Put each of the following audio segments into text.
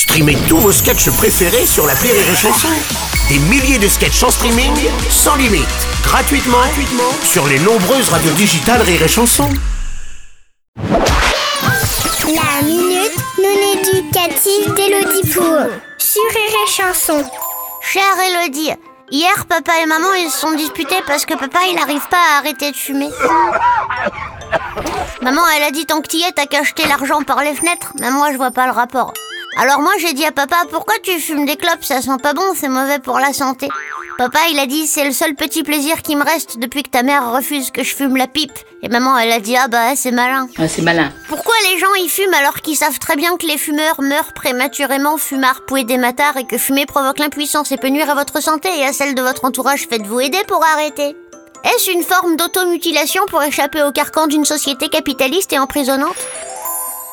Streamez tous vos sketchs préférés sur la Rire et Chanson. Des milliers de sketchs en streaming, sans limite, gratuitement, gratuitement sur les nombreuses radios digitales Rire et Chanson. La minute non éducative d'Elodie Pour sur Rire et Chanson. Chère Elodie, hier papa et maman ils se sont disputés parce que papa il arrive pas à arrêter de fumer. Maman elle a dit tant que t'y es t'as qu'à jeter l'argent par les fenêtres, mais moi je vois pas le rapport. Alors moi j'ai dit à papa pourquoi tu fumes des clopes? Ça sent pas bon c'est mauvais pour la santé. Papa il a dit c'est le seul petit plaisir qui me reste depuis que ta mère refuse que je fume la pipe. Et maman elle a dit ah bah c'est malin. Ah, c'est malin. Pourquoi les gens y fument alors qu'ils savent très bien que les fumeurs meurent prématurément, fumards, pouet des matards et que fumer provoque l'impuissance et peut nuire à votre santé et à celle de votre entourage? Faites-vous aider pour arrêter. Est-ce une forme d'automutilation pour échapper au carcan d'une société capitaliste et emprisonnante?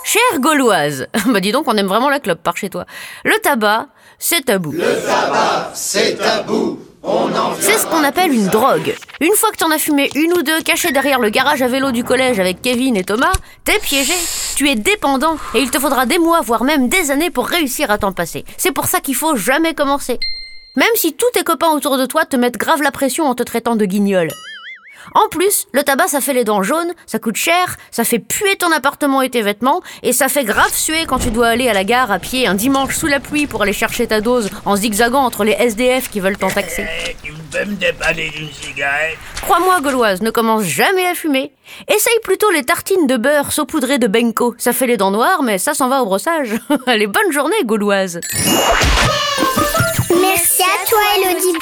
Chère Gauloise, bah dis donc on aime vraiment la clope par chez toi. Le tabac, c'est tabou. C'est tabou. On en C'est ce qu'on appelle une drogue. Une fois que t'en as fumé une ou deux cachées derrière le garage à vélo du collège avec Kevin et Thomas, t'es piégé. Tu es dépendant et il te faudra des mois, voire même des années pour réussir à t'en passer. C'est pour ça qu'il faut jamais commencer. Même si tous tes copains autour de toi te mettent grave la pression en te traitant de guignol. En plus, le tabac ça fait les dents jaunes, ça coûte cher, ça fait puer ton appartement et tes vêtements, et ça fait grave suer quand tu dois aller à la gare à pied un dimanche sous la pluie pour aller chercher ta dose en zigzagant entre les SDF qui veulent t'en taxer. Tu peux me dépanner d'une cigarette? Crois-moi, Gauloise, ne commence jamais à fumer. Essaye plutôt les tartines de beurre saupoudrées de Benko. Ça fait les dents noires, mais ça s'en va au brossage. Allez, bonne journée, Gauloise. Merci à toi Elodie